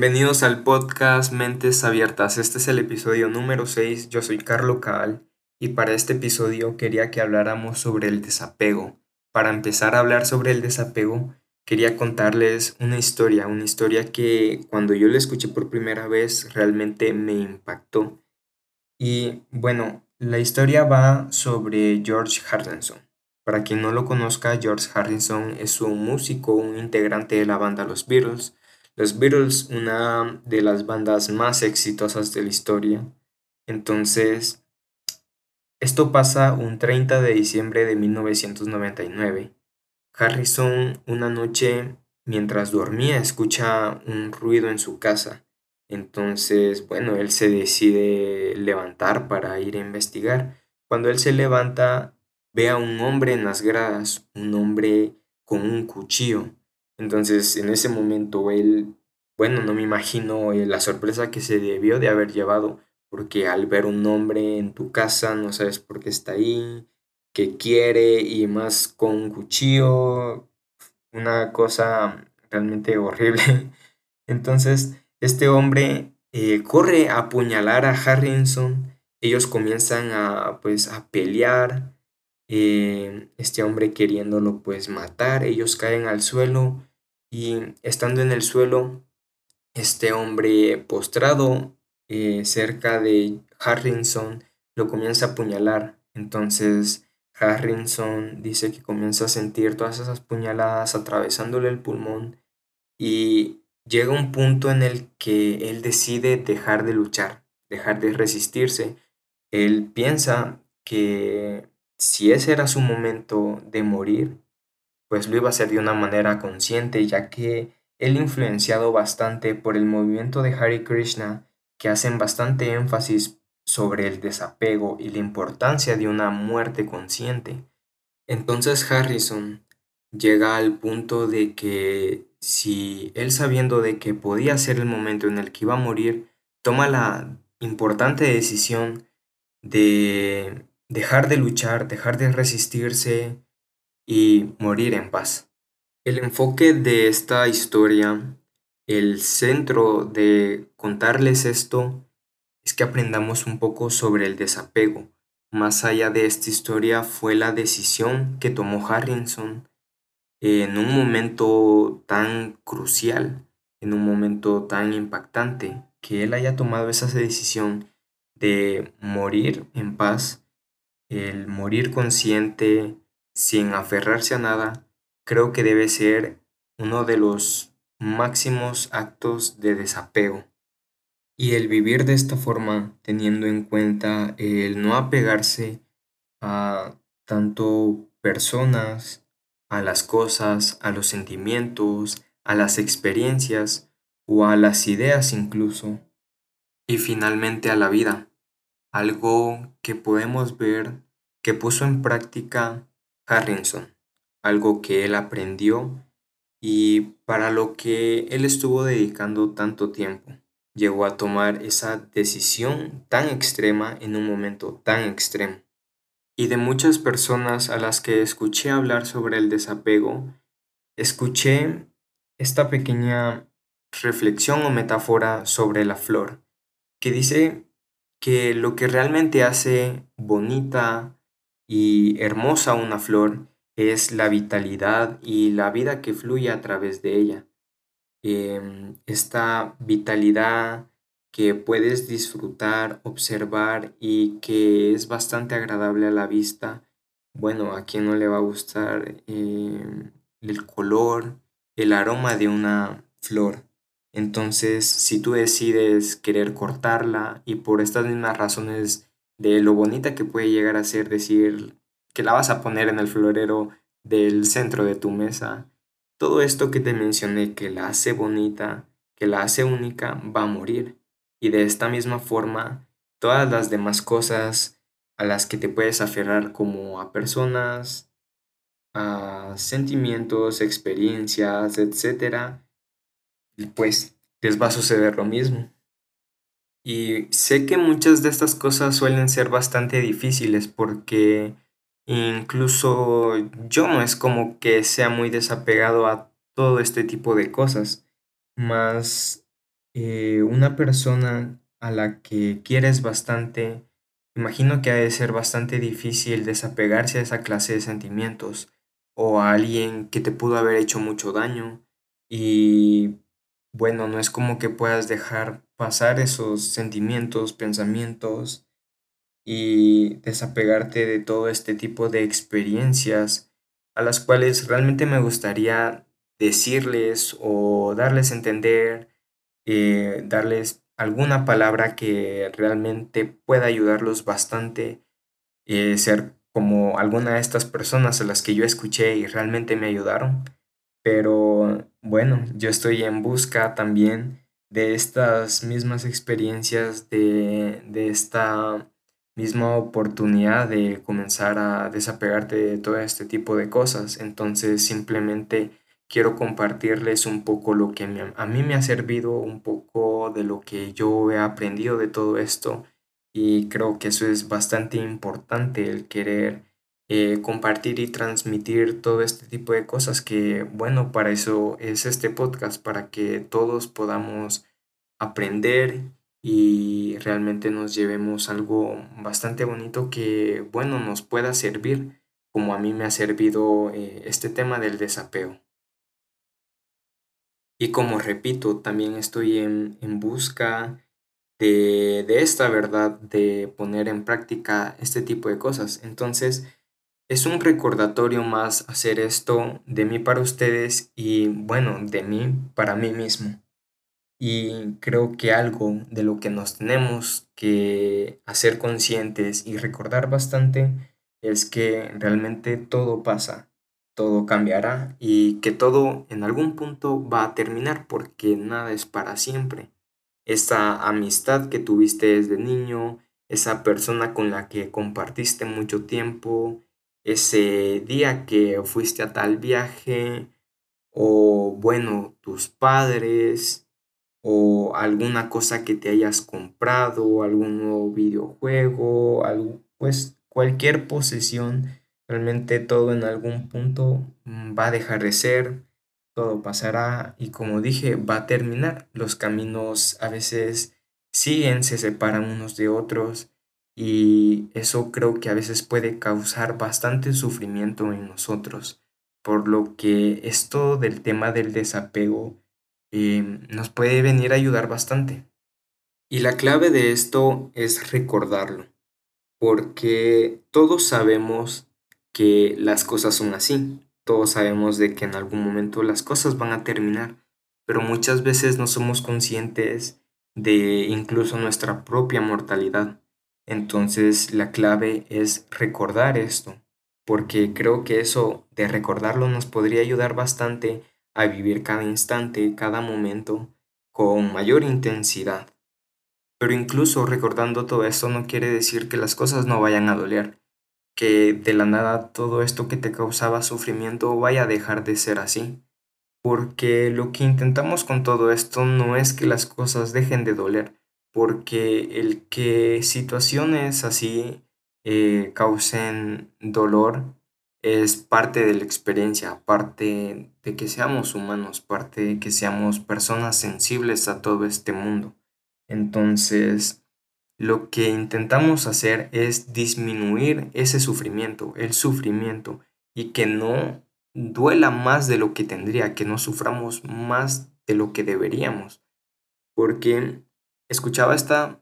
Bienvenidos al podcast Mentes Abiertas. Este es el episodio número 6. Yo soy Carlo Caal y para este episodio quería que habláramos sobre el desapego. Para empezar a hablar sobre el desapego, quería contarles una historia, una historia que cuando yo la escuché por primera vez realmente me impactó. Y bueno, la historia va sobre George Harrison. Para quien no lo conozca, George Harrison es un músico, un integrante de la banda Los Beatles. Los Beatles, una de las bandas más exitosas de la historia. Entonces, esto pasa un 30 de diciembre de 1999. Harrison una noche mientras dormía escucha un ruido en su casa. Entonces, bueno, él se decide levantar para ir a investigar. Cuando él se levanta, ve a un hombre en las gradas, un hombre con un cuchillo. Entonces, en ese momento, él, bueno, no me imagino eh, la sorpresa que se debió de haber llevado, porque al ver un hombre en tu casa, no sabes por qué está ahí, qué quiere, y más con un cuchillo, una cosa realmente horrible. Entonces, este hombre eh, corre a apuñalar a Harrison, ellos comienzan a, pues, a pelear, eh, este hombre queriéndolo pues matar, ellos caen al suelo y estando en el suelo, este hombre postrado eh, cerca de Harrison lo comienza a apuñalar. Entonces Harrison dice que comienza a sentir todas esas puñaladas atravesándole el pulmón y llega un punto en el que él decide dejar de luchar, dejar de resistirse. Él piensa que si ese era su momento de morir, pues lo iba a hacer de una manera consciente, ya que él influenciado bastante por el movimiento de Hare Krishna, que hacen bastante énfasis sobre el desapego y la importancia de una muerte consciente. Entonces Harrison llega al punto de que si él sabiendo de que podía ser el momento en el que iba a morir, toma la importante decisión de dejar de luchar, dejar de resistirse y morir en paz. El enfoque de esta historia, el centro de contarles esto, es que aprendamos un poco sobre el desapego. Más allá de esta historia fue la decisión que tomó Harrison en un momento tan crucial, en un momento tan impactante, que él haya tomado esa decisión de morir en paz el morir consciente, sin aferrarse a nada, creo que debe ser uno de los máximos actos de desapego. Y el vivir de esta forma, teniendo en cuenta el no apegarse a tanto personas, a las cosas, a los sentimientos, a las experiencias o a las ideas incluso, y finalmente a la vida algo que podemos ver que puso en práctica Harrison, algo que él aprendió y para lo que él estuvo dedicando tanto tiempo. Llegó a tomar esa decisión tan extrema en un momento tan extremo. Y de muchas personas a las que escuché hablar sobre el desapego, escuché esta pequeña reflexión o metáfora sobre la flor, que dice que lo que realmente hace bonita y hermosa una flor es la vitalidad y la vida que fluye a través de ella. Em, esta vitalidad que puedes disfrutar, observar y que es bastante agradable a la vista. Bueno, a quien no le va a gustar em, el color, el aroma de una flor. Entonces, si tú decides querer cortarla y por estas mismas razones de lo bonita que puede llegar a ser decir que la vas a poner en el florero del centro de tu mesa, todo esto que te mencioné que la hace bonita, que la hace única, va a morir. Y de esta misma forma, todas las demás cosas a las que te puedes aferrar como a personas, a sentimientos, experiencias, etcétera, pues les va a suceder lo mismo. Y sé que muchas de estas cosas suelen ser bastante difíciles porque incluso yo no es como que sea muy desapegado a todo este tipo de cosas. Más eh, una persona a la que quieres bastante, imagino que ha de ser bastante difícil desapegarse a esa clase de sentimientos o a alguien que te pudo haber hecho mucho daño y bueno, no es como que puedas dejar pasar esos sentimientos, pensamientos y desapegarte de todo este tipo de experiencias a las cuales realmente me gustaría decirles o darles a entender, eh, darles alguna palabra que realmente pueda ayudarlos bastante, eh, ser como alguna de estas personas a las que yo escuché y realmente me ayudaron. Pero bueno, yo estoy en busca también de estas mismas experiencias, de, de esta misma oportunidad de comenzar a desapegarte de todo este tipo de cosas. Entonces simplemente quiero compartirles un poco lo que a mí me ha servido, un poco de lo que yo he aprendido de todo esto y creo que eso es bastante importante, el querer eh, compartir y transmitir todo este tipo de cosas que, bueno, para eso es este podcast, para que todos podamos aprender y realmente nos llevemos algo bastante bonito que, bueno, nos pueda servir, como a mí me ha servido eh, este tema del desapego. Y como repito, también estoy en, busca de, de, esta verdad, de poner en práctica este tipo de cosas. Entonces, es un recordatorio más hacer esto de mí para ustedes y, bueno, de mí para mí mismo. Y creo que algo de lo que nos tenemos que hacer conscientes y recordar bastante es que realmente todo pasa todo cambiará y que todo en algún punto va a terminar porque nada es para siempre. Esa amistad que tuviste desde niño, esa persona con la que compartiste mucho tiempo, ese día que fuiste a tal viaje, o bueno, tus padres, o alguna cosa que te hayas comprado, algún nuevo videojuego, algo, pues cualquier posesión Realmente todo en algún punto va a dejar de ser, todo pasará y como dije, va a terminar. Los caminos a veces siguen, se separan unos de otros y eso creo que a veces puede causar bastante sufrimiento en nosotros. Por lo que esto del tema del desapego em, nos puede venir a ayudar bastante. Y la clave de esto es recordarlo, porque todos sabemos que las cosas son así. Todos sabemos de que en algún momento las cosas van a terminar, pero muchas veces no somos conscientes de incluso nuestra propia mortalidad. Entonces la clave es recordar esto, porque creo que eso de recordarlo nos podría ayudar bastante a vivir cada instante, cada momento con mayor intensidad. Pero incluso recordando todo esto no quiere decir que las cosas no vayan a doler que de la nada todo esto que te causaba sufrimiento vaya a dejar de ser así. Porque lo que intentamos con todo esto no es que las cosas dejen de doler, porque el que situaciones así eh, causen dolor es parte de la experiencia, parte de que seamos humanos, parte de que seamos personas sensibles a todo este mundo. Entonces, lo que intentamos hacer es disminuir ese sufrimiento, el sufrimiento, y que no duela más de lo que tendría, que no suframos más de lo que deberíamos. Porque escuchaba esta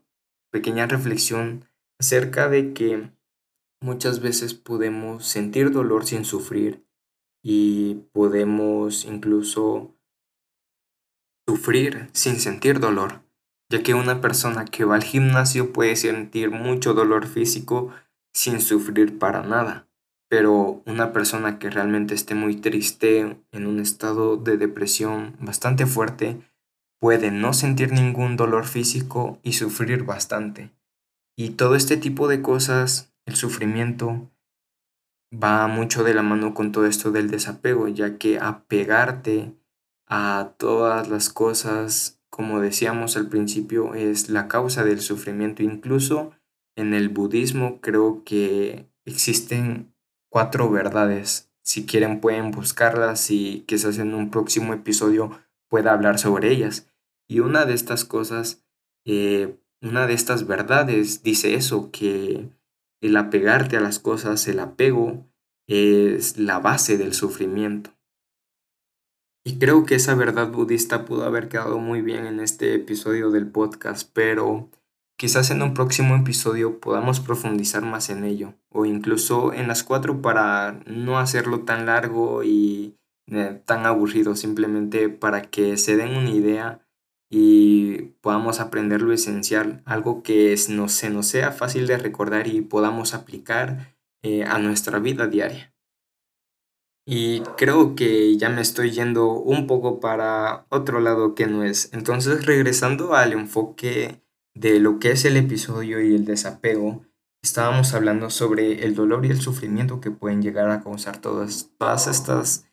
pequeña reflexión acerca de que muchas veces podemos sentir dolor sin sufrir y podemos incluso sufrir sin sentir dolor ya que una persona que va al gimnasio puede sentir mucho dolor físico sin sufrir para nada, pero una persona que realmente esté muy triste, en un estado de depresión bastante fuerte, puede no sentir ningún dolor físico y sufrir bastante. Y todo este tipo de cosas, el sufrimiento, va mucho de la mano con todo esto del desapego, ya que apegarte a todas las cosas como decíamos al principio, es la causa del sufrimiento. Incluso en el budismo creo que existen cuatro verdades. Si quieren pueden buscarlas y quizás en un próximo episodio pueda hablar sobre ellas. Y una de estas cosas, eh, una de estas verdades dice eso, que el apegarte a las cosas, el apego, es la base del sufrimiento. Y creo que esa verdad budista pudo haber quedado muy bien en este episodio del podcast, pero quizás en un próximo episodio podamos profundizar más en ello, o incluso en las cuatro para no hacerlo tan largo y eh, tan aburrido, simplemente para que se den una idea y podamos aprender lo esencial, algo que se nos sea fácil de recordar y podamos aplicar eh, a nuestra vida diaria. Y creo que ya me estoy yendo un poco para otro lado que no es. Entonces, regresando al enfoque de lo que es el episodio y el desapego, estábamos hablando sobre el dolor y el sufrimiento que pueden llegar a causar todas, todas estas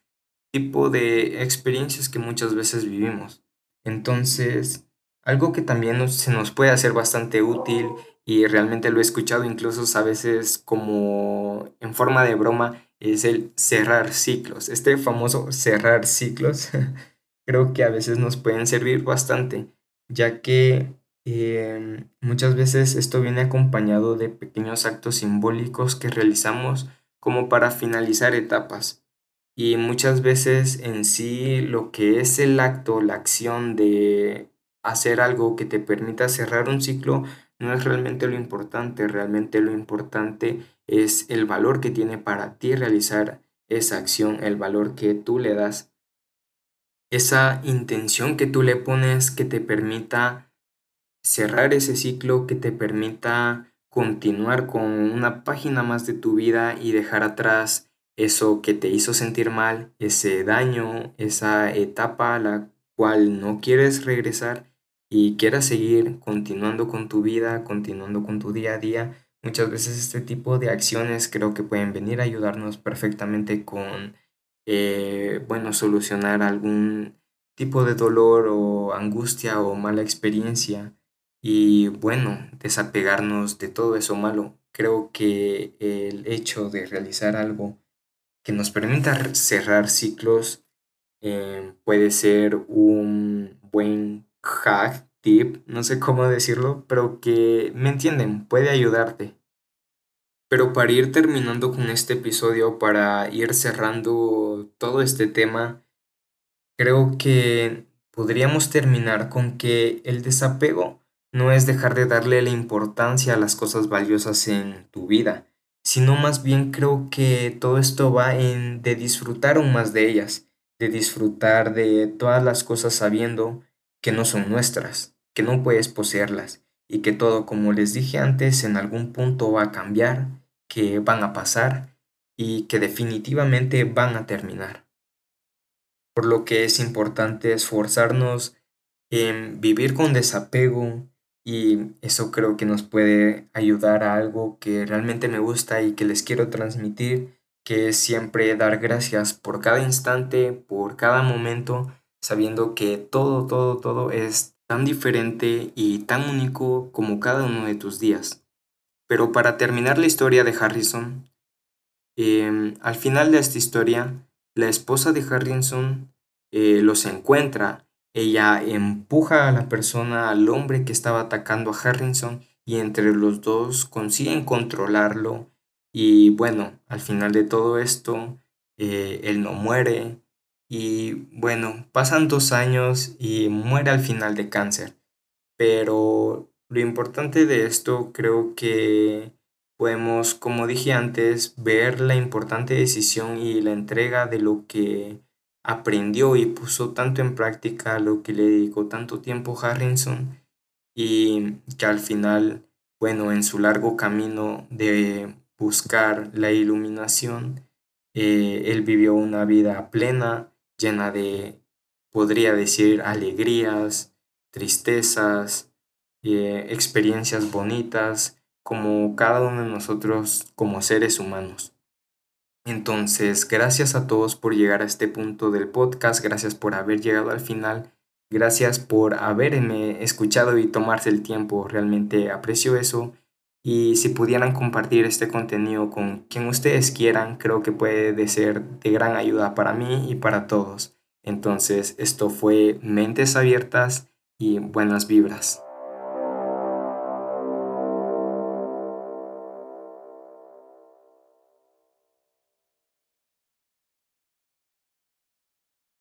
tipo de experiencias que muchas veces vivimos. Entonces, algo que también se nos puede hacer bastante útil y realmente lo he escuchado incluso a veces como en forma de broma es el cerrar ciclos. Este famoso cerrar ciclos creo que a veces nos pueden servir bastante, ya que em, muchas veces esto viene acompañado de pequeños actos simbólicos que realizamos como para finalizar etapas. Y muchas veces en sí lo que es el acto, la acción de hacer algo que te permita cerrar un ciclo, no es realmente lo importante, realmente lo importante es el valor que tiene para ti realizar esa acción, el valor que tú le das, esa intención que tú le pones que te permita cerrar ese ciclo, que te permita continuar con una página más de tu vida y dejar atrás eso que te hizo sentir mal, ese daño, esa etapa a la cual no quieres regresar y quieras seguir continuando con tu vida, continuando con tu día a día, muchas veces este tipo de acciones creo que pueden venir a ayudarnos perfectamente con, eh, bueno, solucionar algún tipo de dolor o angustia o mala experiencia y, bueno, desapegarnos de todo eso malo. Creo que el hecho de realizar algo que nos permita cerrar ciclos eh, puede ser un buen hack, tip, no sé cómo decirlo, pero que me entienden, puede ayudarte. Pero para ir terminando con este episodio, para ir cerrando todo este tema, creo que podríamos terminar con que el desapego no es dejar de darle la importancia a las cosas valiosas en tu vida, sino más bien creo que todo esto va en de disfrutar aún más de ellas, de disfrutar de todas las cosas sabiendo que no son nuestras, que no puedes poseerlas y que todo, como les dije antes, en algún punto va a cambiar, que van a pasar y que definitivamente van a terminar. Por lo que es importante esforzarnos en vivir con desapego y eso creo que nos puede ayudar a algo que realmente me gusta y que les quiero transmitir, que es siempre dar gracias por cada instante, por cada momento sabiendo que todo, todo, todo es tan diferente y tan único como cada uno de tus días. Pero para terminar la historia de Harrison, em, al final de esta historia, la esposa de Harrison eh, los encuentra, ella empuja a la persona, al hombre que estaba atacando a Harrison, y entre los dos consiguen controlarlo. Y bueno, al final de todo esto, eh, él no muere, y bueno, pasan dos años y muere al final de cáncer. Pero lo importante de esto creo que podemos, como dije antes, ver la importante decisión y la entrega de lo que aprendió y puso tanto en práctica, lo que le dedicó tanto tiempo Harrison y que al final, bueno, en su largo camino de buscar la iluminación, eh, él vivió una vida plena llena de, podría decir, alegrías, tristezas, eh, experiencias bonitas, como cada uno de nosotros como seres humanos. Entonces, gracias a todos por llegar a este punto del podcast, gracias por haber llegado al final, gracias por haberme escuchado y tomarse el tiempo, realmente aprecio eso. Y si pudieran compartir este contenido con quien ustedes quieran, creo que puede ser de gran ayuda para mí y para todos. Entonces, esto fue Mentes Abiertas y buenas vibras.